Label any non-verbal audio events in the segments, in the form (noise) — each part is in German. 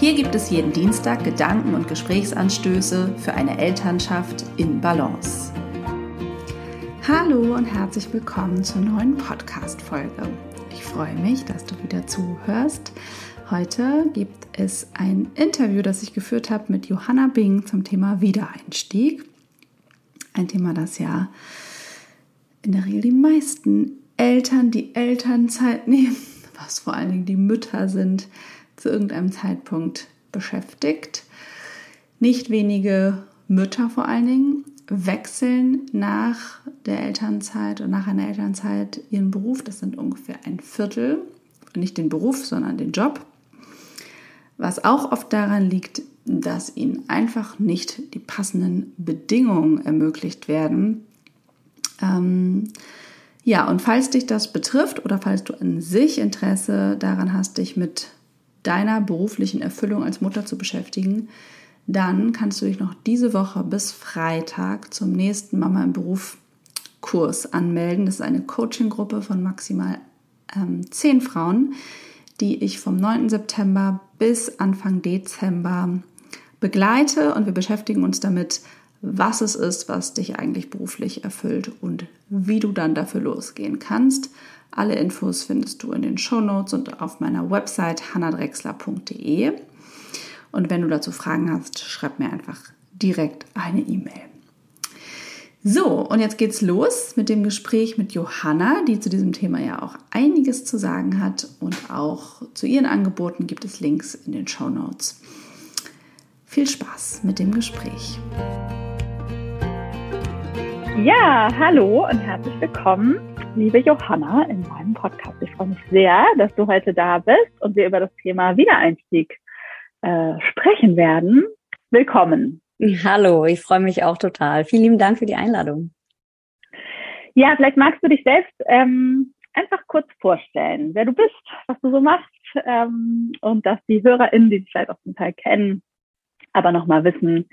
Hier gibt es jeden Dienstag Gedanken und Gesprächsanstöße für eine Elternschaft in Balance. Hallo und herzlich willkommen zur neuen Podcast-Folge. Ich freue mich, dass du wieder zuhörst. Heute gibt es ein Interview, das ich geführt habe mit Johanna Bing zum Thema Wiedereinstieg. Ein Thema, das ja in der Regel die meisten Eltern, die Elternzeit (laughs) nehmen, was vor allen Dingen die Mütter sind, zu irgendeinem Zeitpunkt beschäftigt. Nicht wenige Mütter vor allen Dingen wechseln nach der Elternzeit und nach einer Elternzeit ihren Beruf. Das sind ungefähr ein Viertel. Nicht den Beruf, sondern den Job. Was auch oft daran liegt, dass ihnen einfach nicht die passenden Bedingungen ermöglicht werden. Ähm, ja, und falls dich das betrifft oder falls du an sich Interesse daran hast, dich mit deiner beruflichen Erfüllung als Mutter zu beschäftigen, dann kannst du dich noch diese Woche bis Freitag zum nächsten Mama im Beruf Kurs anmelden. Das ist eine Coaching-Gruppe von maximal ähm, zehn Frauen, die ich vom 9. September bis Anfang Dezember begleite und wir beschäftigen uns damit, was es ist, was dich eigentlich beruflich erfüllt und wie du dann dafür losgehen kannst. Alle Infos findest du in den Show Notes und auf meiner Website hannadrexler.de. Und wenn du dazu Fragen hast, schreib mir einfach direkt eine E-Mail. So, und jetzt geht's los mit dem Gespräch mit Johanna, die zu diesem Thema ja auch einiges zu sagen hat und auch zu ihren Angeboten gibt es Links in den Show Notes. Viel Spaß mit dem Gespräch. Ja, hallo und herzlich willkommen liebe Johanna, in meinem Podcast. Ich freue mich sehr, dass du heute da bist und wir über das Thema Wiedereinstieg äh, sprechen werden. Willkommen. Hallo, ich freue mich auch total. Vielen lieben Dank für die Einladung. Ja, vielleicht magst du dich selbst ähm, einfach kurz vorstellen, wer du bist, was du so machst ähm, und dass die HörerInnen, die dich vielleicht auch zum Teil kennen, aber nochmal wissen,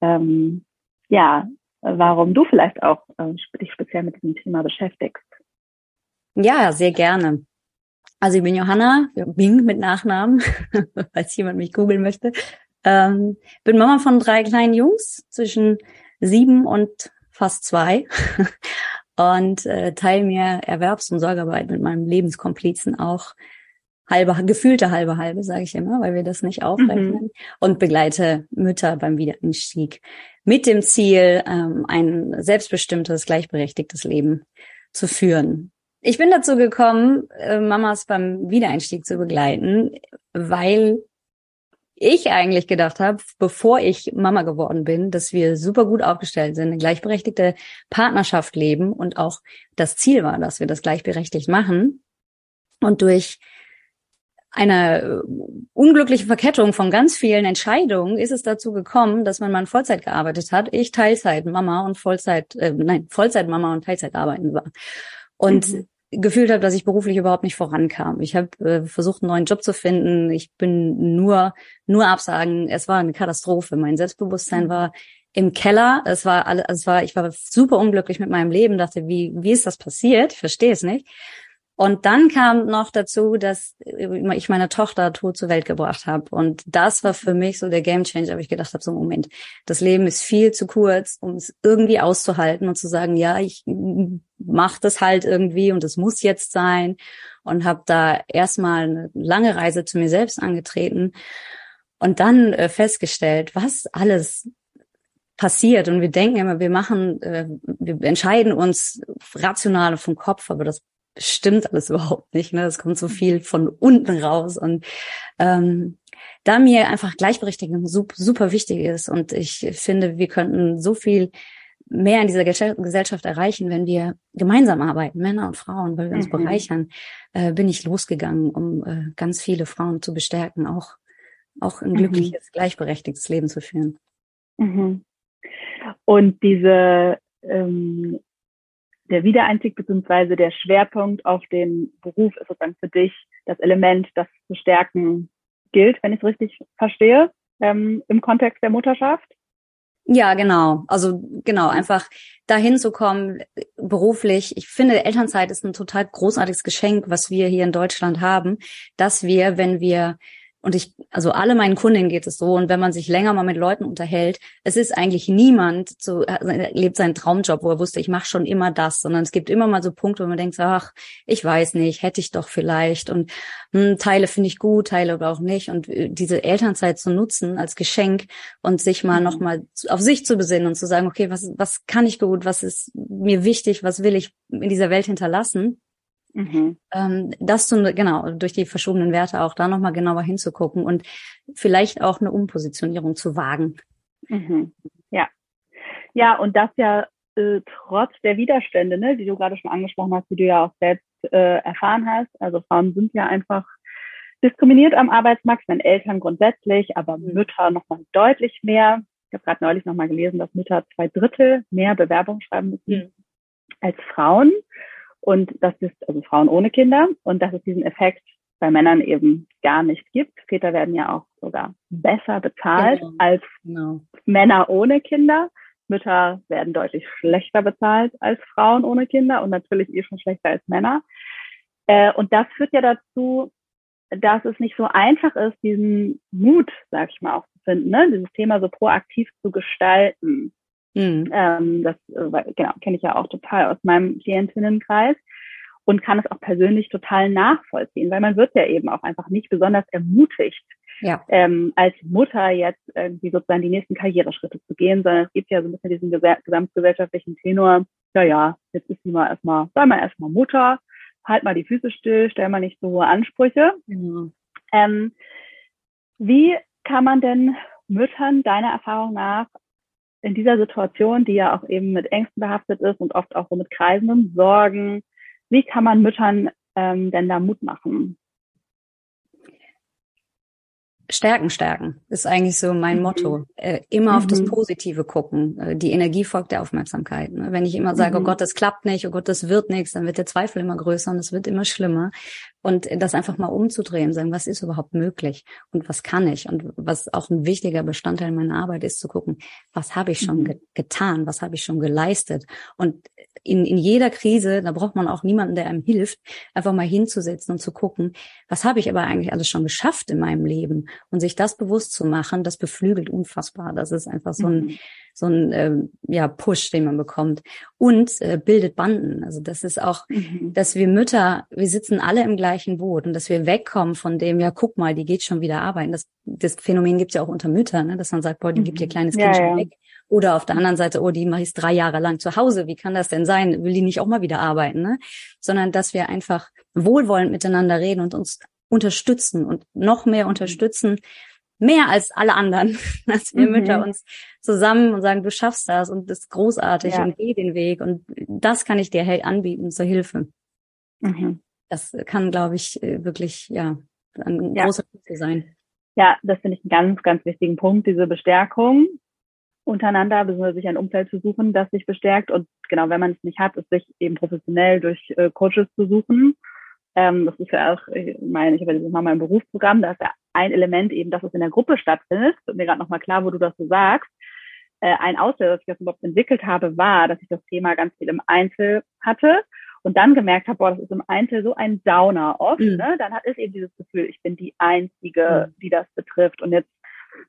ähm, ja, warum du vielleicht auch äh, dich speziell mit diesem Thema beschäftigst. Ja, sehr gerne. Also ich bin Johanna, Bing mit Nachnamen, (laughs) falls jemand mich googeln möchte. Ähm, bin Mama von drei kleinen Jungs zwischen sieben und fast zwei (laughs) und äh, teile mir Erwerbs- und Sorgearbeit mit meinem Lebenskomplizen auch halbe, gefühlte halbe halbe, sage ich immer, weil wir das nicht aufrechnen mhm. und begleite Mütter beim Wiedereinstieg mit dem Ziel, ähm, ein selbstbestimmtes, gleichberechtigtes Leben zu führen. Ich bin dazu gekommen, äh, Mamas beim Wiedereinstieg zu begleiten, weil ich eigentlich gedacht habe, bevor ich Mama geworden bin, dass wir super gut aufgestellt sind, eine gleichberechtigte Partnerschaft leben und auch das Ziel war, dass wir das gleichberechtigt machen. Und durch eine äh, unglückliche Verkettung von ganz vielen Entscheidungen ist es dazu gekommen, dass mein Mann Vollzeit gearbeitet hat, ich Teilzeit Mama und Vollzeit, äh, nein, Vollzeit Mama und Teilzeit arbeiten war. Und mhm. gefühlt habe, dass ich beruflich überhaupt nicht vorankam. Ich habe äh, versucht, einen neuen Job zu finden. Ich bin nur, nur absagen. Es war eine Katastrophe. Mein Selbstbewusstsein mhm. war im Keller. Es war alles, es war, ich war super unglücklich mit meinem Leben, dachte, wie, wie ist das passiert? Ich verstehe es nicht. Und dann kam noch dazu, dass ich meine Tochter tot zur Welt gebracht habe. Und das war für mich so der Game Changer, aber ich gedacht habe, so Moment, das Leben ist viel zu kurz, um es irgendwie auszuhalten und zu sagen, ja, ich mach das halt irgendwie und es muss jetzt sein. Und habe da erstmal eine lange Reise zu mir selbst angetreten und dann äh, festgestellt, was alles passiert und wir denken immer, wir machen, äh, wir entscheiden uns rational vom Kopf, aber das stimmt alles (laughs) überhaupt nicht. Ne? Es kommt so viel von unten raus und ähm, da mir einfach Gleichberechtigung super, wichtig ist und ich finde, wir könnten so viel mehr in dieser Gesellschaft erreichen, wenn wir gemeinsam arbeiten, Männer und Frauen, weil wir uns mhm. bereichern, äh, bin ich losgegangen, um äh, ganz viele Frauen zu bestärken, auch auch ein mhm. glückliches, mhm. gleichberechtigtes Leben zu führen. Mhm. Und diese ähm, der Wiedereinstieg beziehungsweise der Schwerpunkt auf den Beruf ist sozusagen für dich das Element, das zu stärken gilt, wenn ich es richtig verstehe, ähm, im Kontext der Mutterschaft. Ja, genau. Also genau, einfach dahin zu kommen, beruflich. Ich finde, Elternzeit ist ein total großartiges Geschenk, was wir hier in Deutschland haben, dass wir, wenn wir und ich, also alle meinen Kundinnen geht es so. Und wenn man sich länger mal mit Leuten unterhält, es ist eigentlich niemand so, er lebt seinen Traumjob, wo er wusste, ich mache schon immer das, sondern es gibt immer mal so Punkte, wo man denkt, ach, ich weiß nicht, hätte ich doch vielleicht. Und hm, Teile finde ich gut, Teile aber auch nicht. Und äh, diese Elternzeit zu nutzen als Geschenk und sich mal mhm. nochmal auf sich zu besinnen und zu sagen, okay, was, was kann ich gut, was ist mir wichtig, was will ich in dieser Welt hinterlassen? Mhm. Ähm, das zu, genau, durch die verschobenen Werte auch da nochmal genauer hinzugucken und vielleicht auch eine Umpositionierung zu wagen. Mhm. Ja. Ja, und das ja äh, trotz der Widerstände, ne, die du gerade schon angesprochen hast, die du ja auch selbst äh, erfahren hast. Also Frauen sind ja einfach diskriminiert am Arbeitsmarkt, meine Eltern grundsätzlich, aber mhm. Mütter nochmal deutlich mehr. Ich habe gerade neulich nochmal gelesen, dass Mütter zwei Drittel mehr Bewerbungen schreiben müssen mhm. als Frauen. Und das ist, also Frauen ohne Kinder, und dass es diesen Effekt bei Männern eben gar nicht gibt. Väter werden ja auch sogar besser bezahlt genau. als genau. Männer ohne Kinder. Mütter werden deutlich schlechter bezahlt als Frauen ohne Kinder und natürlich eh schon schlechter als Männer. Äh, und das führt ja dazu, dass es nicht so einfach ist, diesen Mut, sag ich mal, auch zu finden, ne? dieses Thema so proaktiv zu gestalten. Mhm. Ähm, das äh, genau kenne ich ja auch total aus meinem Klientinnenkreis und kann es auch persönlich total nachvollziehen, weil man wird ja eben auch einfach nicht besonders ermutigt, ja. ähm, als Mutter jetzt irgendwie sozusagen die nächsten Karriereschritte zu gehen, sondern es gibt ja so ein bisschen diesen gesamtgesellschaftlichen Tenor, ja, ja, jetzt ist sie mal erstmal, sei mal erstmal Mutter, halt mal die Füße still, stell mal nicht so hohe Ansprüche. Mhm. Ähm, wie kann man denn Müttern deiner Erfahrung nach in dieser Situation, die ja auch eben mit Ängsten behaftet ist und oft auch so mit kreisenden Sorgen, wie kann man Müttern ähm, denn da Mut machen? Stärken, stärken ist eigentlich so mein mhm. Motto. Äh, immer mhm. auf das mhm. Positive gucken. Äh, die Energie folgt der Aufmerksamkeit. Ne? Wenn ich immer sage, oh mhm. oh Gott, das klappt nicht, oh Gott, das wird nichts, dann wird der Zweifel immer größer und es wird immer schlimmer. Und das einfach mal umzudrehen, sagen, was ist überhaupt möglich und was kann ich? Und was auch ein wichtiger Bestandteil meiner Arbeit ist, zu gucken, was habe ich schon mhm. ge getan, was habe ich schon geleistet? Und in, in jeder Krise, da braucht man auch niemanden, der einem hilft, einfach mal hinzusetzen und zu gucken, was habe ich aber eigentlich alles schon geschafft in meinem Leben? Und sich das bewusst zu machen, das beflügelt unfassbar. Das ist einfach so ein, mhm so ein äh, ja, Push, den man bekommt. Und äh, bildet Banden. Also das ist auch, mhm. dass wir Mütter, wir sitzen alle im gleichen Boot und dass wir wegkommen von dem, ja, guck mal, die geht schon wieder arbeiten. Das, das Phänomen gibt es ja auch unter Müttern, ne? dass man sagt, boah, die mhm. gibt ihr kleines Kind ja, schon ja. weg. Oder auf der anderen Seite, oh, die mache ich drei Jahre lang zu Hause. Wie kann das denn sein? Will die nicht auch mal wieder arbeiten? Ne? Sondern dass wir einfach wohlwollend miteinander reden und uns unterstützen und noch mehr unterstützen, mehr als alle anderen, (laughs) dass wir mhm. Mütter uns zusammen und sagen, du schaffst das und das ist großartig ja. und geh den Weg und das kann ich dir anbieten zur Hilfe. Mhm. Das kann, glaube ich, äh, wirklich, ja, ein ja. großer Punkt sein. Ja, das finde ich einen ganz, ganz wichtigen Punkt, diese Bestärkung untereinander, beziehungsweise sich ein Umfeld zu suchen, das sich bestärkt. Und genau, wenn man es nicht hat, ist sich eben professionell durch äh, Coaches zu suchen. Ähm, das ist ja auch, ich meine, ich habe dieses Mal mein Berufsprogramm, da ist ja ein Element eben, dass es in der Gruppe stattfindet. Und mir gerade nochmal klar, wo du das so sagst. Äh, ein Auslöser, dass ich das überhaupt entwickelt habe, war, dass ich das Thema ganz viel im Einzel hatte und dann gemerkt habe, boah, das ist im Einzel so ein Downer oft. Mhm. Ne? Dann hat es eben dieses Gefühl, ich bin die Einzige, mhm. die das betrifft. Und jetzt,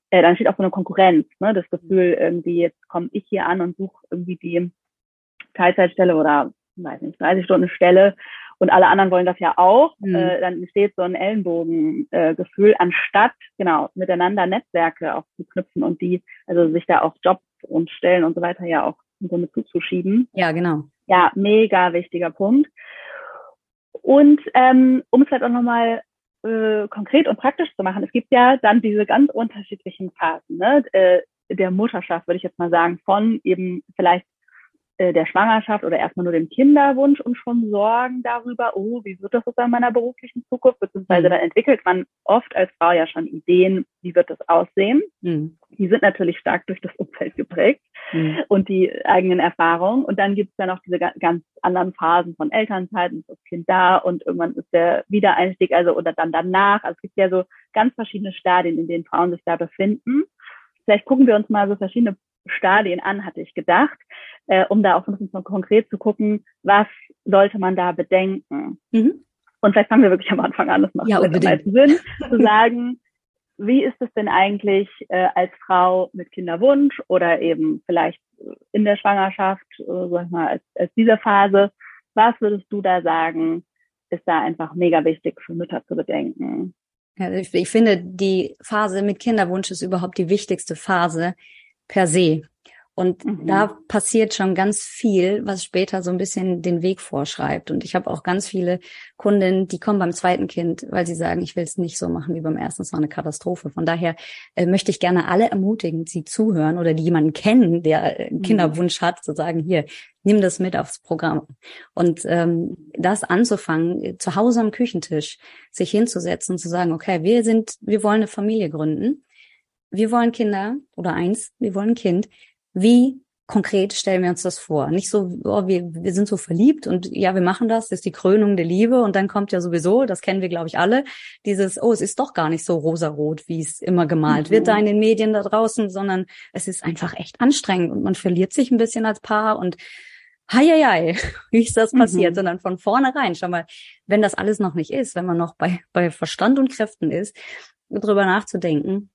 äh, dann steht auch so eine Konkurrenz, ne? das Gefühl, irgendwie, jetzt komme ich hier an und suche irgendwie die Teilzeitstelle oder, weiß nicht, 30 Stunden Stelle und alle anderen wollen das ja auch, mhm. äh, dann entsteht so ein Ellenbogengefühl, äh, anstatt genau miteinander Netzwerke auch zu knüpfen und die, also sich da auf Jobs und Stellen und so weiter ja auch so mit zuzuschieben. Ja, genau. Ja, mega wichtiger Punkt. Und ähm, um es halt auch nochmal äh, konkret und praktisch zu machen, es gibt ja dann diese ganz unterschiedlichen Phasen ne? äh, der Mutterschaft, würde ich jetzt mal sagen, von eben vielleicht der Schwangerschaft oder erstmal nur dem Kinderwunsch und schon Sorgen darüber, oh, wie wird das sozusagen in meiner beruflichen Zukunft, beziehungsweise mhm. dann entwickelt man oft als Frau ja schon Ideen, wie wird das aussehen. Mhm. die sind natürlich stark durch das Umfeld geprägt mhm. und die eigenen Erfahrungen. Und dann gibt es ja noch diese ganz anderen Phasen von Elternzeit, und ist das Kind da und irgendwann ist der Wiedereinstieg, also oder dann danach. Also es gibt ja so ganz verschiedene Stadien, in denen Frauen sich da befinden. Vielleicht gucken wir uns mal so verschiedene Stadien an, hatte ich gedacht, äh, um da auch ein bisschen konkret zu gucken, was sollte man da bedenken. Mhm. Und vielleicht fangen wir wirklich am Anfang an, das macht ja, Sinn, zu sagen, (laughs) wie ist es denn eigentlich äh, als Frau mit Kinderwunsch oder eben vielleicht in der Schwangerschaft, äh, sag ich mal, als, als dieser Phase, was würdest du da sagen, ist da einfach mega wichtig für Mütter zu bedenken? Ja, ich, ich finde, die Phase mit Kinderwunsch ist überhaupt die wichtigste Phase per se. Und mhm. da passiert schon ganz viel, was später so ein bisschen den Weg vorschreibt. Und ich habe auch ganz viele Kundinnen, die kommen beim zweiten Kind, weil sie sagen, ich will es nicht so machen wie beim ersten. Es war eine Katastrophe. Von daher äh, möchte ich gerne alle ermutigen, sie zuhören oder die jemanden kennen, der einen mhm. Kinderwunsch hat, zu sagen, hier, nimm das mit aufs Programm. Und ähm, das anzufangen, zu Hause am Küchentisch sich hinzusetzen und zu sagen, okay, wir sind, wir wollen eine Familie gründen. Wir wollen Kinder oder eins, wir wollen ein Kind wie konkret stellen wir uns das vor? Nicht so, oh, wir, wir sind so verliebt und ja, wir machen das, das ist die Krönung der Liebe und dann kommt ja sowieso, das kennen wir, glaube ich, alle, dieses, oh, es ist doch gar nicht so rosarot, wie es immer gemalt mhm. wird da in den Medien da draußen, sondern es ist einfach echt anstrengend und man verliert sich ein bisschen als Paar und Heieiei, (laughs) wie ist das passiert, mhm. sondern von vornherein, schau mal, wenn das alles noch nicht ist, wenn man noch bei, bei Verstand und Kräften ist, drüber nachzudenken,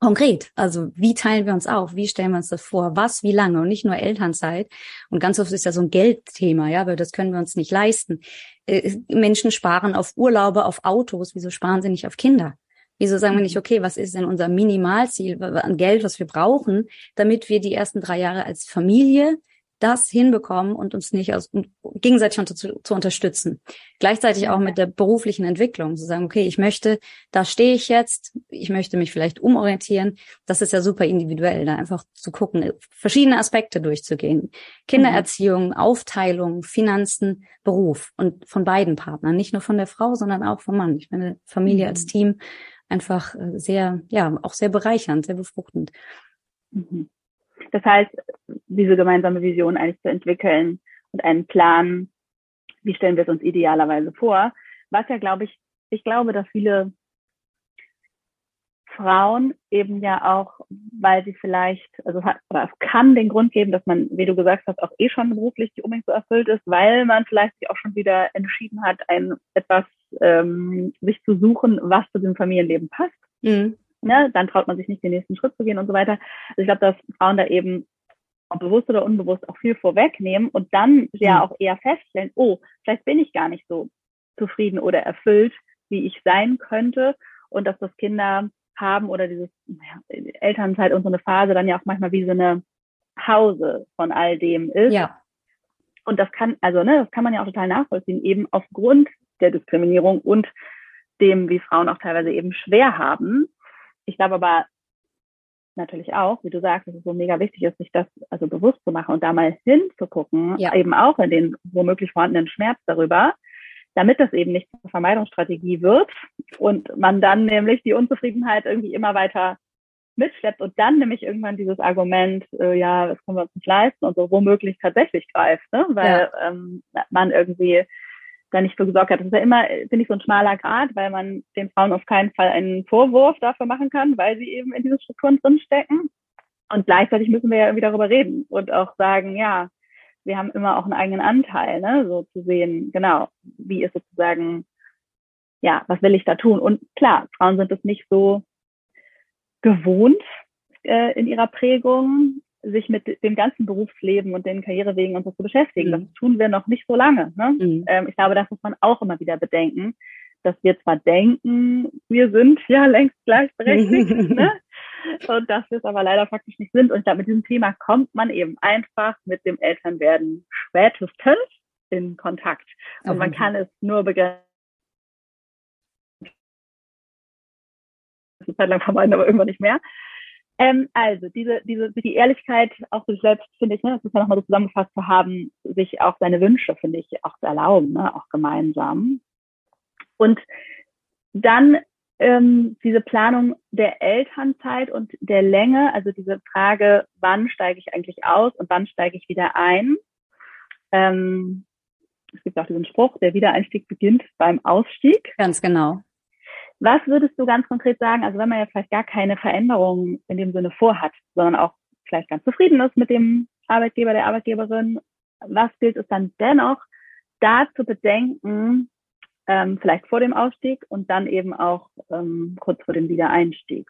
konkret. Also wie teilen wir uns auf? Wie stellen wir uns das vor? Was, wie lange? Und nicht nur Elternzeit. Und ganz oft ist ja so ein Geldthema, ja, weil das können wir uns nicht leisten. Äh, Menschen sparen auf Urlaube, auf Autos. Wieso sparen sie nicht auf Kinder? Wieso sagen wir nicht, mhm. okay, was ist denn unser Minimalziel an Geld, was wir brauchen, damit wir die ersten drei Jahre als Familie das hinbekommen und uns nicht aus, gegenseitig unter, zu, zu, unterstützen. Gleichzeitig auch mit der beruflichen Entwicklung, zu sagen, okay, ich möchte, da stehe ich jetzt, ich möchte mich vielleicht umorientieren. Das ist ja super individuell, da einfach zu gucken, verschiedene Aspekte durchzugehen. Kindererziehung, Aufteilung, Finanzen, Beruf und von beiden Partnern, nicht nur von der Frau, sondern auch vom Mann. Ich meine, Familie mhm. als Team einfach äh, sehr, ja, auch sehr bereichernd, sehr befruchtend. Mhm. Das heißt, diese gemeinsame Vision eigentlich zu entwickeln und einen Plan, wie stellen wir es uns idealerweise vor, was ja, glaube ich, ich glaube, dass viele Frauen eben ja auch, weil sie vielleicht, also oder es kann den Grund geben, dass man, wie du gesagt hast, auch eh schon beruflich nicht unbedingt so erfüllt ist, weil man vielleicht sich auch schon wieder entschieden hat, ein etwas ähm, sich zu suchen, was zu dem Familienleben passt. Mhm ne, dann traut man sich nicht den nächsten Schritt zu gehen und so weiter. Also ich glaube, dass Frauen da eben ob bewusst oder unbewusst auch viel vorwegnehmen und dann ja mhm. auch eher feststellen, oh, vielleicht bin ich gar nicht so zufrieden oder erfüllt, wie ich sein könnte und dass das Kinder haben oder dieses ja, Elternzeit und so eine Phase dann ja auch manchmal wie so eine Pause von all dem ist. Ja. Und das kann, also ne, das kann man ja auch total nachvollziehen, eben aufgrund der Diskriminierung und dem, wie Frauen auch teilweise eben schwer haben, ich glaube aber natürlich auch, wie du sagst, dass es so mega wichtig ist, sich das also bewusst zu machen und da mal hinzugucken, ja. eben auch in den womöglich vorhandenen Schmerz darüber, damit das eben nicht zur Vermeidungsstrategie wird und man dann nämlich die Unzufriedenheit irgendwie immer weiter mitschleppt und dann nämlich irgendwann dieses Argument, äh, ja, das können wir uns nicht leisten und so womöglich tatsächlich greift, ne? weil ja. ähm, man irgendwie da nicht für gesorgt hat. Das ist ja immer, finde ich, so ein schmaler Grad, weil man den Frauen auf keinen Fall einen Vorwurf dafür machen kann, weil sie eben in diesen Strukturen drinstecken. Und gleichzeitig müssen wir ja irgendwie darüber reden und auch sagen, ja, wir haben immer auch einen eigenen Anteil, ne, so zu sehen, genau, wie ist sozusagen, ja, was will ich da tun? Und klar, Frauen sind es nicht so gewohnt äh, in ihrer Prägung, sich mit dem ganzen Berufsleben und den Karrierewegen und so zu beschäftigen. Mhm. Das tun wir noch nicht so lange. Ne? Mhm. Ähm, ich glaube, das muss man auch immer wieder bedenken, dass wir zwar denken, wir sind (laughs) ja längst gleichberechtigt, (laughs) ne? und dass wir es aber leider faktisch nicht sind. Und ich glaube, mit diesem Thema kommt man eben einfach mit dem Elternwerden spätestens in Kontakt. Und okay. man kann es nur begrenzen. Eine Zeit lang vermeiden, aber irgendwann nicht mehr. Ähm, also diese, diese, die Ehrlichkeit auch sich selbst, finde ich, ne, das ist ja nochmal so zusammengefasst zu haben, sich auch seine Wünsche, finde ich, auch zu erlauben, ne, auch gemeinsam. Und dann ähm, diese Planung der Elternzeit und der Länge, also diese Frage, wann steige ich eigentlich aus und wann steige ich wieder ein. Ähm, es gibt auch diesen Spruch, der Wiedereinstieg beginnt beim Ausstieg. Ganz genau. Was würdest du ganz konkret sagen, also wenn man ja vielleicht gar keine Veränderungen in dem Sinne vorhat, sondern auch vielleicht ganz zufrieden ist mit dem Arbeitgeber, der Arbeitgeberin, was gilt es dann dennoch da zu bedenken, ähm, vielleicht vor dem Ausstieg und dann eben auch ähm, kurz vor dem Wiedereinstieg?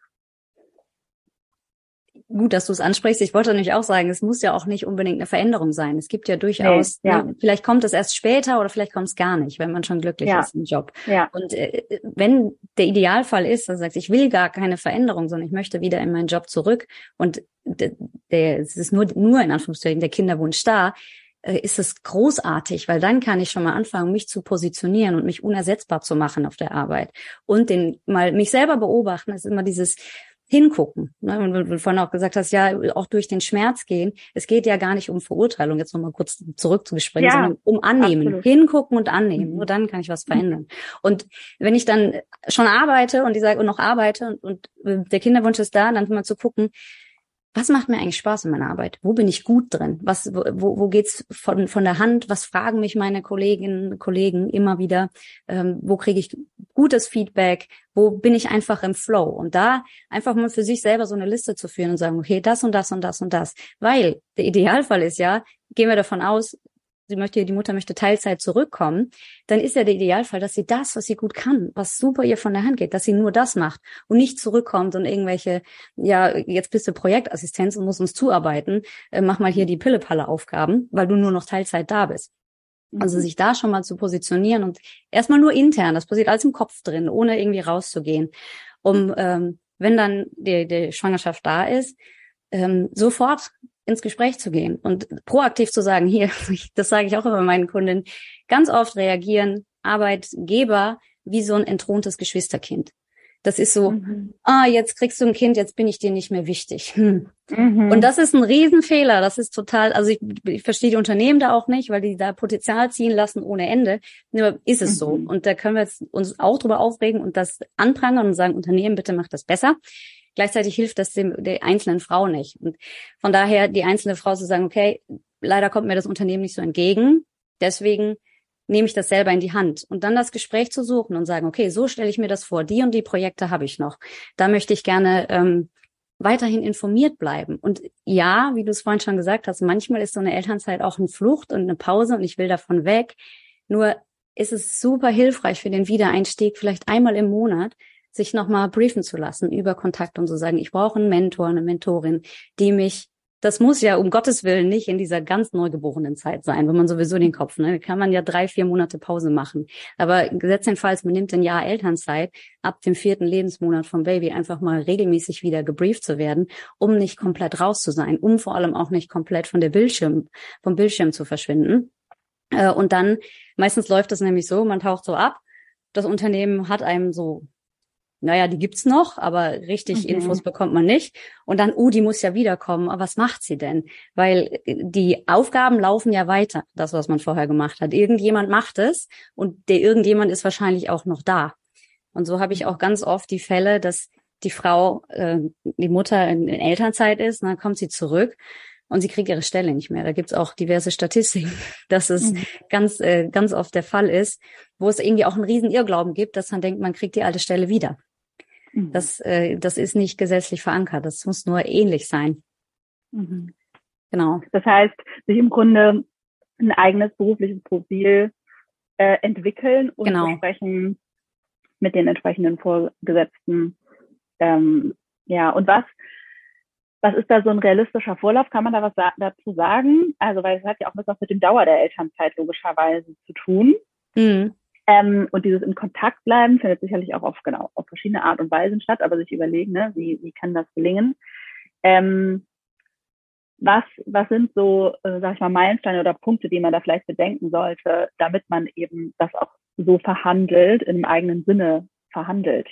Gut, dass du es ansprichst. Ich wollte nämlich auch sagen, es muss ja auch nicht unbedingt eine Veränderung sein. Es gibt ja durchaus, nee, ja. Ne, vielleicht kommt es erst später oder vielleicht kommt es gar nicht, wenn man schon glücklich ja. ist im Job. Ja. Und äh, wenn der Idealfall ist, dass du sagst, ich will gar keine Veränderung, sondern ich möchte wieder in meinen Job zurück und der, der es ist nur, nur in Anführungszeichen der Kinderwunsch da, äh, ist es großartig, weil dann kann ich schon mal anfangen, mich zu positionieren und mich unersetzbar zu machen auf der Arbeit und den mal mich selber beobachten. Das ist immer dieses hingucken. Ne? Und du vorhin auch gesagt hast, ja, auch durch den Schmerz gehen. Es geht ja gar nicht um Verurteilung, jetzt nochmal kurz zurück zu gespringen, ja, sondern um annehmen. Absolut. Hingucken und annehmen. Mhm. Nur dann kann ich was verändern. Und wenn ich dann schon arbeite und ich sage und noch arbeite und, und der Kinderwunsch ist da, dann mal zu gucken, was macht mir eigentlich Spaß in meiner Arbeit? Wo bin ich gut drin? Was, wo, wo geht's von, von der Hand? Was fragen mich meine Kolleginnen und Kollegen immer wieder? Ähm, wo kriege ich gutes Feedback? Wo bin ich einfach im Flow? Und da einfach mal für sich selber so eine Liste zu führen und sagen, okay, das und das und das und das. Weil der Idealfall ist ja, gehen wir davon aus, sie möchte, die Mutter möchte Teilzeit zurückkommen, dann ist ja der Idealfall, dass sie das, was sie gut kann, was super ihr von der Hand geht, dass sie nur das macht und nicht zurückkommt und irgendwelche, ja, jetzt bist du Projektassistenz und musst uns zuarbeiten, äh, mach mal hier die Pille-Palle-Aufgaben, weil du nur noch Teilzeit da bist. Also mhm. sich da schon mal zu positionieren und erstmal nur intern, das passiert alles im Kopf drin, ohne irgendwie rauszugehen, um, ähm, wenn dann die, die Schwangerschaft da ist, ähm, sofort ins Gespräch zu gehen und proaktiv zu sagen, hier, (laughs) das sage ich auch immer meinen Kunden, ganz oft reagieren Arbeitgeber wie so ein entthrontes Geschwisterkind. Das ist so, mhm. ah, jetzt kriegst du ein Kind, jetzt bin ich dir nicht mehr wichtig. (laughs) Hm. Mhm. Und das ist ein Riesenfehler. Das ist total, also ich, ich verstehe die Unternehmen da auch nicht, weil die da Potenzial ziehen lassen ohne Ende. Nur ist es mhm. so. Und da können wir jetzt uns auch drüber aufregen und das anprangern und sagen, Unternehmen, bitte macht das besser. Gleichzeitig hilft das dem, der einzelnen Frau nicht. Und von daher die einzelne Frau zu sagen, okay, leider kommt mir das Unternehmen nicht so entgegen. Deswegen nehme ich das selber in die Hand und dann das Gespräch zu suchen und sagen, okay, so stelle ich mir das vor, die und die Projekte habe ich noch. Da möchte ich gerne ähm, weiterhin informiert bleiben. Und ja, wie du es vorhin schon gesagt hast, manchmal ist so eine Elternzeit auch eine Flucht und eine Pause und ich will davon weg. Nur ist es super hilfreich für den Wiedereinstieg, vielleicht einmal im Monat sich nochmal briefen zu lassen über Kontakt und zu sagen, ich brauche einen Mentor, eine Mentorin, die mich das muss ja um Gottes Willen nicht in dieser ganz neugeborenen Zeit sein, wenn man sowieso den Kopf, ne, kann man ja drei, vier Monate Pause machen. Aber gesetztenfalls, man nimmt ein Jahr Elternzeit ab dem vierten Lebensmonat vom Baby einfach mal regelmäßig wieder gebrieft zu werden, um nicht komplett raus zu sein, um vor allem auch nicht komplett von der Bildschirm, vom Bildschirm zu verschwinden. Äh, und dann, meistens läuft das nämlich so, man taucht so ab, das Unternehmen hat einem so naja, die gibt's noch, aber richtig mhm. Infos bekommt man nicht. Und dann, uh, die muss ja wiederkommen. Aber was macht sie denn? Weil äh, die Aufgaben laufen ja weiter, das, was man vorher gemacht hat. Irgendjemand macht es und der irgendjemand ist wahrscheinlich auch noch da. Und so habe ich auch ganz oft die Fälle, dass die Frau, äh, die Mutter in, in Elternzeit ist, und dann kommt sie zurück und sie kriegt ihre Stelle nicht mehr. Da gibt's auch diverse Statistiken, (laughs) dass es mhm. ganz, äh, ganz oft der Fall ist, wo es irgendwie auch einen riesen Irrglauben gibt, dass man denkt, man kriegt die alte Stelle wieder. Mhm. Das, äh, das ist nicht gesetzlich verankert. Das muss nur ähnlich sein. Mhm. Genau. Das heißt, sich im Grunde ein eigenes berufliches Profil äh, entwickeln und genau. besprechen mit den entsprechenden Vorgesetzten. Ähm, ja, und was, was ist da so ein realistischer Vorlauf? Kann man da was sa dazu sagen? Also, weil es hat ja auch was mit dem Dauer der Elternzeit logischerweise zu tun. Mhm. Ähm, und dieses in Kontakt bleiben findet sicherlich auch auf, genau, auf verschiedene Art und Weisen statt, aber sich überlegen, ne, wie, wie kann das gelingen? Ähm, was, was sind so, äh, sag ich mal, Meilensteine oder Punkte, die man da vielleicht bedenken sollte, damit man eben das auch so verhandelt, im eigenen Sinne verhandelt?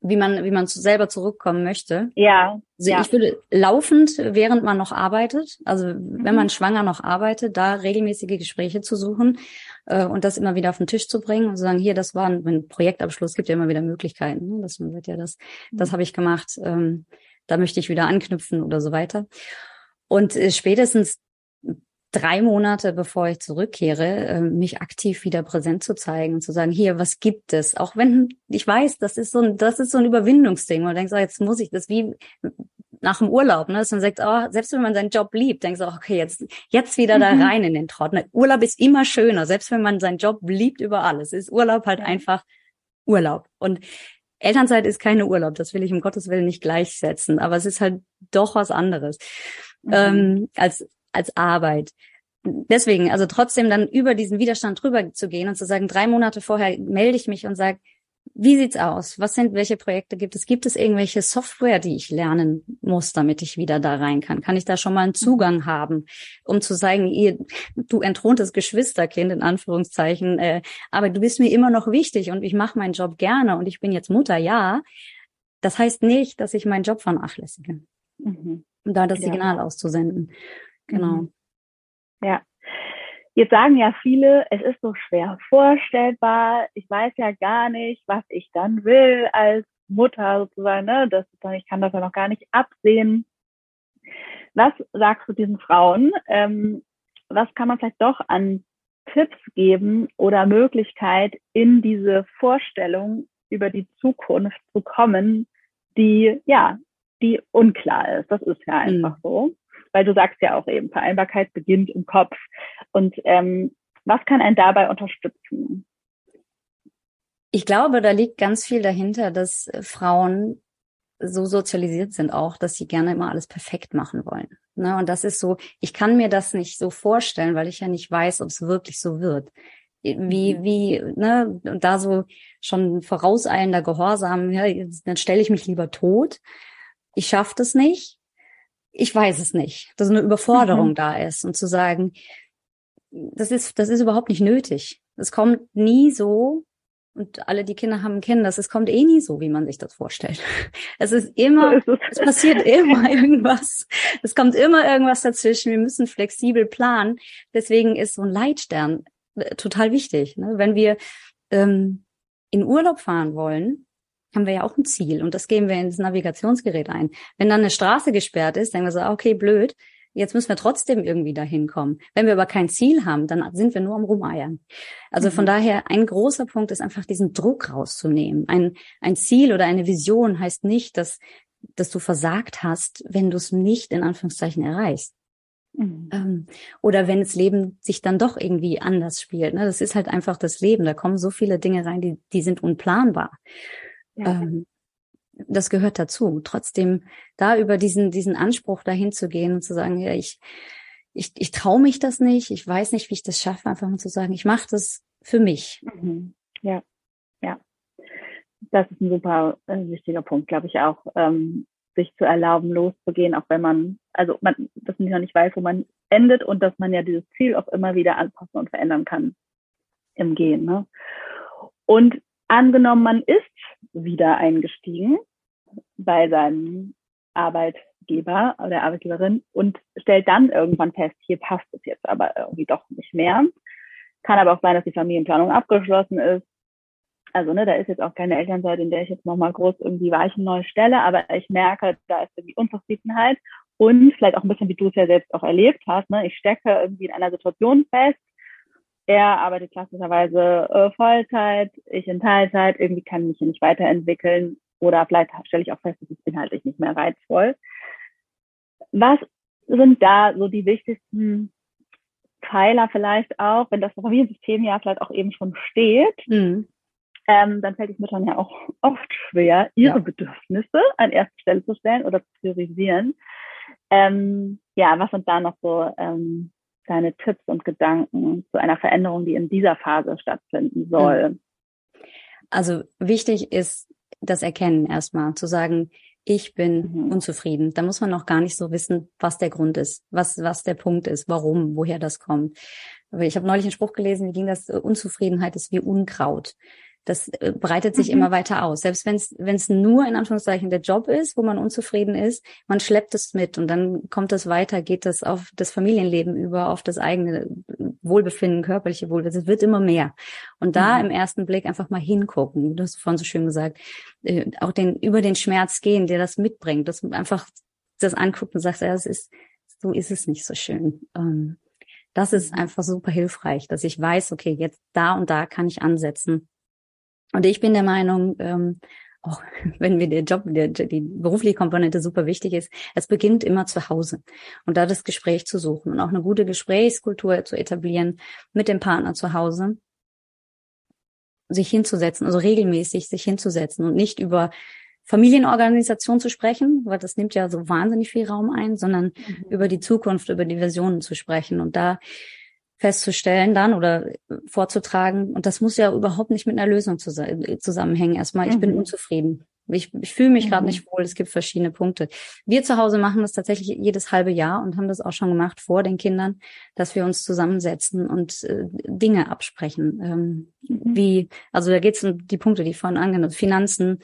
Wie man, wie man zu, selber zurückkommen möchte. Ja. Also ja. ich würde laufend, während man noch arbeitet, also wenn man schwanger noch arbeitet, da regelmäßige Gespräche zu suchen äh, und das immer wieder auf den Tisch zu bringen und zu sagen, hier, das war ein, ein Projektabschluss, gibt ja immer wieder Möglichkeiten, ne? dass man sagt, ja, das, das habe ich gemacht, ähm, da möchte ich wieder anknüpfen oder so weiter. Und äh, spätestens drei Monate bevor ich zurückkehre, äh, mich aktiv wieder präsent zu zeigen und zu sagen, hier, was gibt es? Auch wenn ich weiß, das ist so ein, das ist so ein Überwindungsding. Man denkt, so, jetzt muss ich das wie nach dem Urlaub, ne? Dass man sagt, oh, selbst wenn man seinen Job liebt, denkst du, okay, jetzt, jetzt wieder da rein in den Trott. Ne? Urlaub ist immer schöner, selbst wenn man seinen Job liebt über alles. Ist Urlaub halt einfach Urlaub. Und Elternzeit ist keine Urlaub, das will ich um Gottes Willen nicht gleichsetzen, aber es ist halt doch was anderes mhm. ähm, als als Arbeit. Deswegen, also trotzdem dann über diesen Widerstand drüber zu gehen und zu sagen, drei Monate vorher melde ich mich und sage, wie sieht's aus? Was sind, welche Projekte gibt es? Gibt es irgendwelche Software, die ich lernen muss, damit ich wieder da rein kann? Kann ich da schon mal einen Zugang haben, um zu sagen, ihr, du entthrontes Geschwisterkind in Anführungszeichen, äh, aber du bist mir immer noch wichtig und ich mache meinen Job gerne und ich bin jetzt Mutter, ja. Das heißt nicht, dass ich meinen Job vernachlässige. Mhm. Um da das Signal ja. auszusenden. Genau. Mhm. Ja. Jetzt sagen ja viele, es ist so schwer vorstellbar. Ich weiß ja gar nicht, was ich dann will als Mutter sozusagen. Ne? Das ich kann das ja noch gar nicht absehen. Was sagst du diesen Frauen? Ähm, was kann man vielleicht doch an Tipps geben oder Möglichkeit in diese Vorstellung über die Zukunft zu kommen, die ja, die unklar ist. Das ist ja einfach mhm. so weil du sagst ja auch eben, Vereinbarkeit beginnt im Kopf. Und ähm, was kann einen dabei unterstützen? Ich glaube, da liegt ganz viel dahinter, dass Frauen so sozialisiert sind auch, dass sie gerne immer alles perfekt machen wollen. Ne? Und das ist so, ich kann mir das nicht so vorstellen, weil ich ja nicht weiß, ob es wirklich so wird. Wie, mhm. wie, ne, und da so schon vorauseilender Gehorsam, ja, dann stelle ich mich lieber tot. Ich schaffe das nicht ich weiß es nicht, dass eine Überforderung mhm. da ist und zu sagen, das ist, das ist überhaupt nicht nötig. Es kommt nie so, und alle, die Kinder haben, kennen das, es kommt eh nie so, wie man sich das vorstellt. (laughs) Es ist immer, es passiert (laughs) immer irgendwas. Es kommt immer irgendwas dazwischen. Wir müssen flexibel planen. Deswegen ist so ein Leitstern äh, total wichtig. Ne? Wenn wir ähm, in Urlaub fahren wollen, haben wir ja auch ein Ziel und das geben wir ins Navigationsgerät ein. Wenn dann eine Straße gesperrt ist, denken wir so, okay, blöd, jetzt müssen wir trotzdem irgendwie dahin kommen. Wenn wir aber kein Ziel haben, dann sind wir nur am Rumeiern. Also mhm. von daher, ein großer Punkt ist einfach diesen Druck rauszunehmen. Ein, ein Ziel oder eine Vision heißt nicht, dass, dass du versagt hast, wenn du es nicht in Anführungszeichen erreichst. Mhm. Ähm, oder wenn das Leben sich dann doch irgendwie anders spielt. Ne? Das ist halt einfach das Leben. Da kommen so viele Dinge rein, die, die sind unplanbar. Ja. Ähm, das gehört dazu. Trotzdem da über diesen, diesen Anspruch dahin zu gehen und zu sagen, ja, ich, ich, ich traue mich das nicht, ich weiß nicht, wie ich das schaffe, einfach mal zu sagen, ich mache das für mich. Mhm. Ja, ja. Das ist ein super äh, wichtiger Punkt, glaube ich auch, ähm, sich zu erlauben, loszugehen, auch wenn man, also man, dass man ja nicht weiß, wo man endet und dass man ja dieses Ziel auch immer wieder anpassen und verändern kann im Gehen. Ne? Und angenommen, man ist wieder eingestiegen bei seinem Arbeitgeber oder Arbeitgeberin und stellt dann irgendwann fest, hier passt es jetzt aber irgendwie doch nicht mehr. Kann aber auch sein, dass die Familienplanung abgeschlossen ist. Also ne, da ist jetzt auch keine Elternzeit, in der ich jetzt nochmal groß irgendwie Weichen neu stelle, aber ich merke, da ist irgendwie Unzufriedenheit und vielleicht auch ein bisschen, wie du es ja selbst auch erlebt hast. Ne? Ich stecke irgendwie in einer Situation fest, er arbeitet klassischerweise äh, Vollzeit, ich in Teilzeit, irgendwie kann ich mich hier nicht weiterentwickeln oder vielleicht stelle ich auch fest, es ist inhaltlich nicht mehr reizvoll. Was sind da so die wichtigsten Pfeiler vielleicht auch, wenn das Familiensystem ja vielleicht auch eben schon steht, mhm. ähm, dann fällt es Müttern ja auch oft schwer, ihre ja. Bedürfnisse an erste Stelle zu stellen oder zu priorisieren. Ähm, ja, was sind da noch so ähm, deine Tipps und Gedanken zu einer Veränderung, die in dieser Phase stattfinden soll? Also wichtig ist das Erkennen erstmal, zu sagen, ich bin mhm. unzufrieden. Da muss man noch gar nicht so wissen, was der Grund ist, was, was der Punkt ist, warum, woher das kommt. Aber ich habe neulich einen Spruch gelesen, wie ging das? Unzufriedenheit ist wie Unkraut. Das äh, breitet sich mhm. immer weiter aus. Selbst wenn es nur in Anführungszeichen der Job ist, wo man unzufrieden ist, man schleppt es mit und dann kommt es weiter, geht es auf das Familienleben über, auf das eigene Wohlbefinden, körperliche Wohlbefinden. Es wird immer mehr. Und da mhm. im ersten Blick einfach mal hingucken. Du hast vorhin so schön gesagt, äh, auch den über den Schmerz gehen, der das mitbringt, dass man einfach das anguckt und sagt, ja, es ist so ist es nicht so schön. Ähm, das ist mhm. einfach super hilfreich, dass ich weiß, okay, jetzt da und da kann ich ansetzen und ich bin der Meinung, ähm, auch (laughs) wenn mir der Job, der, die berufliche Komponente super wichtig ist, es beginnt immer zu Hause. Und da das Gespräch zu suchen und auch eine gute Gesprächskultur zu etablieren mit dem Partner zu Hause, sich hinzusetzen, also regelmäßig sich hinzusetzen und nicht über Familienorganisation zu sprechen, weil das nimmt ja so wahnsinnig viel Raum ein, sondern mhm. über die Zukunft, über die Versionen zu sprechen und da festzustellen dann oder vorzutragen. Und das muss ja überhaupt nicht mit einer Lösung zusammenhängen. Erstmal, ich mhm. bin unzufrieden. Ich, ich fühle mich mhm. gerade nicht wohl. Es gibt verschiedene Punkte. Wir zu Hause machen das tatsächlich jedes halbe Jahr und haben das auch schon gemacht vor den Kindern, dass wir uns zusammensetzen und äh, Dinge absprechen. Ähm, mhm. Wie, also da geht es um die Punkte, die ich vorhin angenommen Finanzen,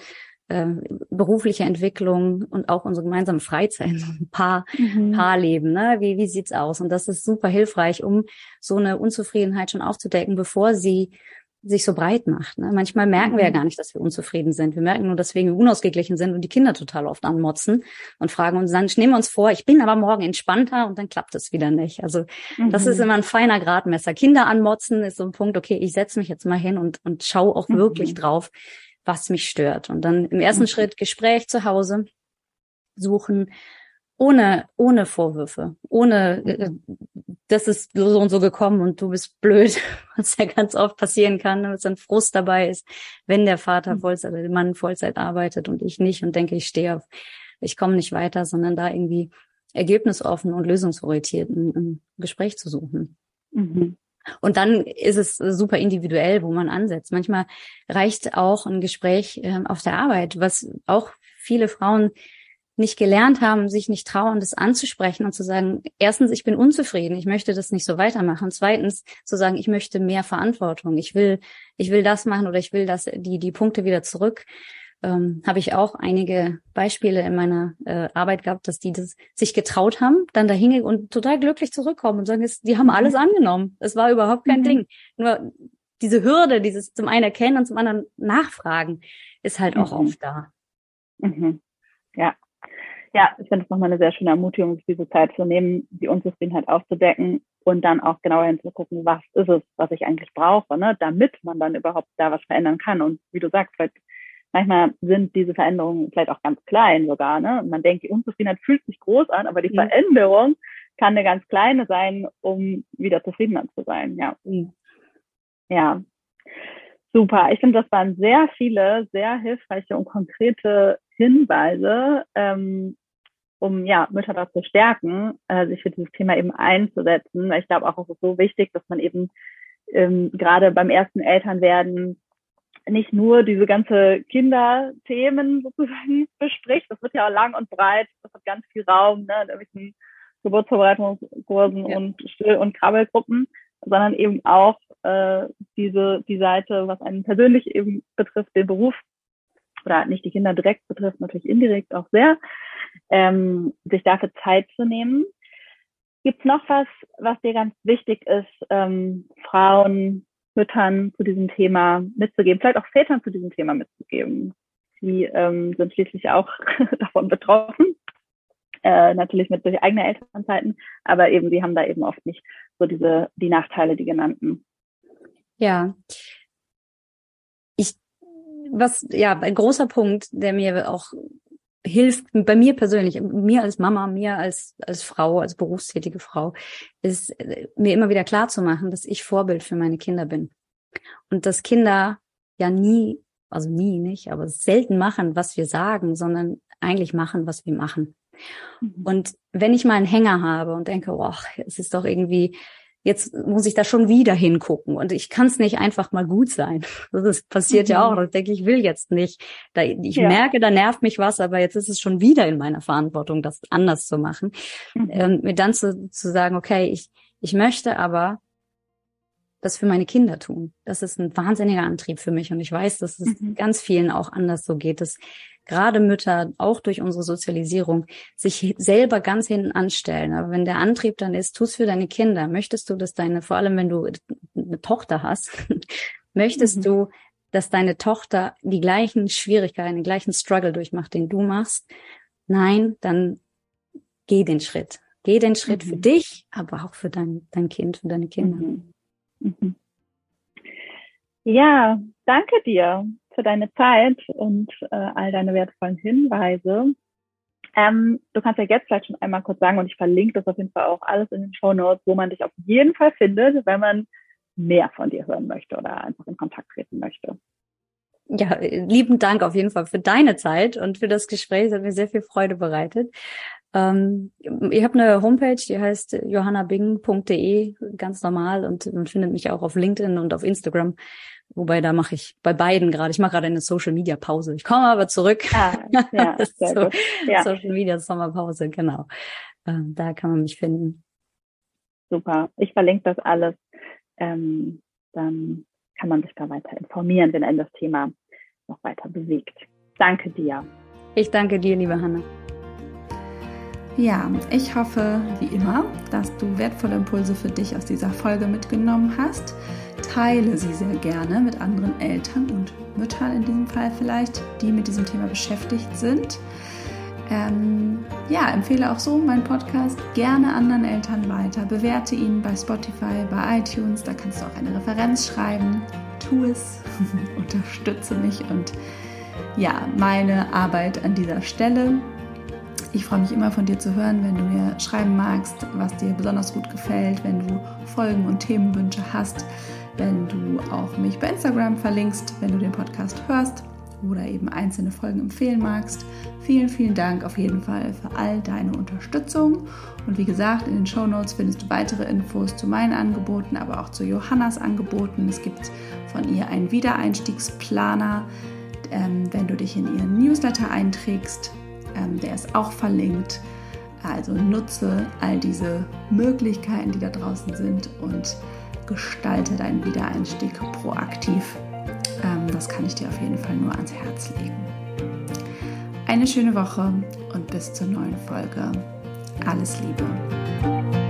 äh, berufliche Entwicklung und auch unsere gemeinsame Freizeit, (laughs) ein Paar, mhm. Paarleben, ne? Wie, wie sieht's aus? Und das ist super hilfreich, um so eine Unzufriedenheit schon aufzudecken, bevor sie sich so breit macht. Ne? Manchmal merken wir ja mhm. gar nicht, dass wir unzufrieden sind. Wir merken nur, dass wir unausgeglichen sind und die Kinder total oft anmotzen und fragen uns dann, nehmen wir uns vor, ich bin aber morgen entspannter und dann klappt es wieder nicht. Also mhm. das ist mhm. immer ein feiner Gradmesser. Kinder anmotzen ist so ein Punkt, okay, ich setze mich jetzt mal hin und, und schaue auch mhm. wirklich drauf, was mich stört. Und dann im ersten mhm. Schritt Gespräch zu Hause suchen, ohne, ohne Vorwürfe, ohne, äh, das ist so und so gekommen und du bist blöd, (laughs) was ja ganz oft passieren kann, dass ein Frust dabei ist, wenn der Vater mhm. Vollzeit, der Mann Vollzeit arbeitet und ich nicht und denke, ich stehe auf, ich komme nicht weiter, sondern da irgendwie ergebnisoffen und lösungsorientiert ein, ein Gespräch zu suchen. Mhm. Und dann ist es super individuell, wo man ansetzt. Manchmal reicht auch ein Gespräch äh, auf der Arbeit, was auch viele Frauen nicht gelernt haben, sich nicht trauen, das anzusprechen und zu sagen, erstens, ich bin unzufrieden, ich möchte das nicht so weitermachen. Zweitens, zu sagen, ich möchte mehr Verantwortung, ich will, ich will das machen oder ich will das, die, die Punkte wieder zurück ähm, habe ich auch einige Beispiele in meiner äh, Arbeit gehabt, dass die das sich getraut haben, dann dahin und total glücklich zurückkommen und sagen, die haben alles mhm. angenommen. Es war überhaupt kein mhm. Ding. Nur diese Hürde, dieses zum einen erkennen und zum anderen nachfragen, ist halt auch mhm. oft da. Mhm. Ja. Ja, ich finde es nochmal eine sehr schöne Ermutigung, sich diese Zeit zu nehmen, die Unzufriedenheit aufzudecken und dann auch genauer hinzugucken, was ist es, was ich eigentlich brauche, ne, damit man dann überhaupt da was verändern kann. Und wie du sagst, vielleicht manchmal sind diese Veränderungen vielleicht auch ganz klein sogar. Ne? Man denkt, die Unzufriedenheit fühlt sich groß an, aber die mhm. Veränderung kann eine ganz kleine sein, um wieder zufriedener zu sein. Ja. Mhm. Ja. Super. Ich finde, das waren sehr viele, sehr hilfreiche und konkrete Hinweise, ähm, um ja Mütter dazu stärken, äh, sich für dieses Thema eben einzusetzen. Ich glaube auch, es ist so wichtig, dass man eben ähm, gerade beim ersten Elternwerden nicht nur diese ganze Kinderthemen sozusagen (laughs) bespricht. Das wird ja lang und breit, das hat ganz viel Raum, ne, in irgendwelchen Geburtsvorbereitungskursen ja. und Still- und Krabbelgruppen, sondern eben auch äh, diese die Seite, was einen persönlich eben betrifft, den Beruf oder nicht die Kinder direkt betrifft, natürlich indirekt auch sehr, ähm, sich dafür Zeit zu nehmen. Gibt es noch was, was dir ganz wichtig ist, ähm, Frauen Müttern zu diesem Thema mitzugeben, vielleicht auch Vätern zu diesem Thema mitzugeben. Die ähm, sind schließlich auch (laughs) davon betroffen, äh, natürlich mit durch eigene Elternzeiten, aber eben sie haben da eben oft nicht so diese die Nachteile, die genannten. Ja. Ich was ja ein großer Punkt, der mir auch hilft bei mir persönlich, mir als Mama, mir als, als Frau, als berufstätige Frau, ist äh, mir immer wieder klar zu machen, dass ich Vorbild für meine Kinder bin. Und dass Kinder ja nie, also nie nicht, aber selten machen, was wir sagen, sondern eigentlich machen, was wir machen. Mhm. Und wenn ich mal einen Hänger habe und denke, oh, es ist doch irgendwie jetzt muss ich da schon wieder hingucken und ich kann es nicht einfach mal gut sein. (laughs) Das passiert mhm. ja auch. Da denke ich, will jetzt nicht. Da, ich ja. merke, da nervt mich was, aber jetzt ist es schon wieder in meiner Verantwortung, das anders zu machen. Mhm. Ähm, mir dann zu, zu sagen, okay, ich, ich möchte aber das für meine Kinder tun. Das ist ein wahnsinniger Antrieb für mich und ich weiß, dass es mhm. ganz vielen auch anders so geht, dass gerade Mütter auch durch unsere Sozialisierung sich selber ganz hinten anstellen. Aber wenn der Antrieb dann ist, tu's für deine Kinder, möchtest du, dass deine, vor allem wenn du eine Tochter hast, (laughs) möchtest mhm. du, dass deine Tochter die gleichen Schwierigkeiten, den gleichen Struggle durchmacht, den du machst? Nein, dann geh den Schritt. Geh den Schritt mhm. für dich, aber auch für dein, dein Kind, für deine Kinder. Mhm. Mhm. Ja, danke dir für deine Zeit und äh, all deine wertvollen Hinweise. Ähm, du kannst ja jetzt vielleicht schon einmal kurz sagen und ich verlinke das auf jeden Fall auch alles in den Show Notes, wo man dich auf jeden Fall findet, wenn man mehr von dir hören möchte oder einfach in Kontakt treten möchte. Ja, lieben Dank auf jeden Fall für deine Zeit und für das Gespräch. Es hat mir sehr viel Freude bereitet. Ähm, ich habe eine Homepage, die heißt johannabing.de, ganz normal und man findet mich auch auf LinkedIn und auf Instagram. Wobei da mache ich bei beiden gerade, ich mache gerade eine Social Media Pause. Ich komme aber zurück. Ah, ja, (laughs) sehr so, gut. Ja. Social Media Sommerpause, genau. Ähm, da kann man mich finden. Super. Ich verlinke das alles. Ähm, dann kann man sich da weiter informieren, wenn ein das Thema noch weiter bewegt. Danke dir. Ich danke dir, liebe Hanna. Ja, ich hoffe, wie immer, dass du wertvolle Impulse für dich aus dieser Folge mitgenommen hast. Teile sie sehr gerne mit anderen Eltern und Müttern in diesem Fall vielleicht, die mit diesem Thema beschäftigt sind. Ähm, ja, empfehle auch so meinen Podcast gerne anderen Eltern weiter. Bewerte ihn bei Spotify, bei iTunes. Da kannst du auch eine Referenz schreiben. Tu es, (laughs) unterstütze mich und ja, meine Arbeit an dieser Stelle ich freue mich immer von dir zu hören, wenn du mir schreiben magst, was dir besonders gut gefällt, wenn du Folgen und Themenwünsche hast, wenn du auch mich bei Instagram verlinkst, wenn du den Podcast hörst oder eben einzelne Folgen empfehlen magst. Vielen, vielen Dank auf jeden Fall für all deine Unterstützung. Und wie gesagt, in den Show Notes findest du weitere Infos zu meinen Angeboten, aber auch zu Johannas Angeboten. Es gibt von ihr einen Wiedereinstiegsplaner, ähm, wenn du dich in ihren Newsletter einträgst. Ähm, der ist auch verlinkt. Also nutze all diese Möglichkeiten, die da draußen sind und gestalte deinen Wiedereinstieg proaktiv. Ähm, das kann ich dir auf jeden Fall nur ans Herz legen. Eine schöne Woche und bis zur neuen Folge. Alles Liebe.